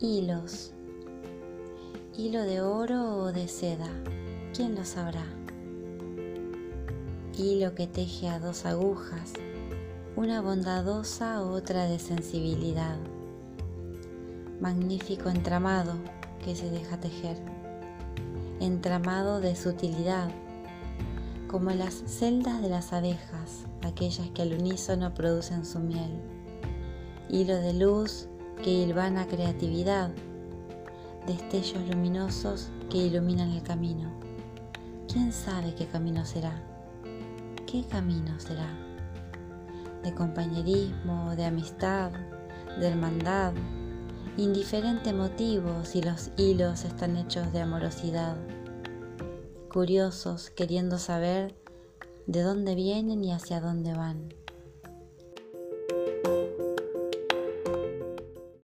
Hilos. Hilo de oro o de seda, ¿quién lo sabrá? Hilo que teje a dos agujas, una bondadosa, otra de sensibilidad. Magnífico entramado que se deja tejer, entramado de sutilidad, como las celdas de las abejas, aquellas que al unísono producen su miel. Hilo de luz que hilvana creatividad, destellos luminosos que iluminan el camino. ¿Quién sabe qué camino será? ¿Qué camino será? De compañerismo, de amistad, de hermandad, indiferente motivo si los hilos están hechos de amorosidad. Curiosos queriendo saber de dónde vienen y hacia dónde van.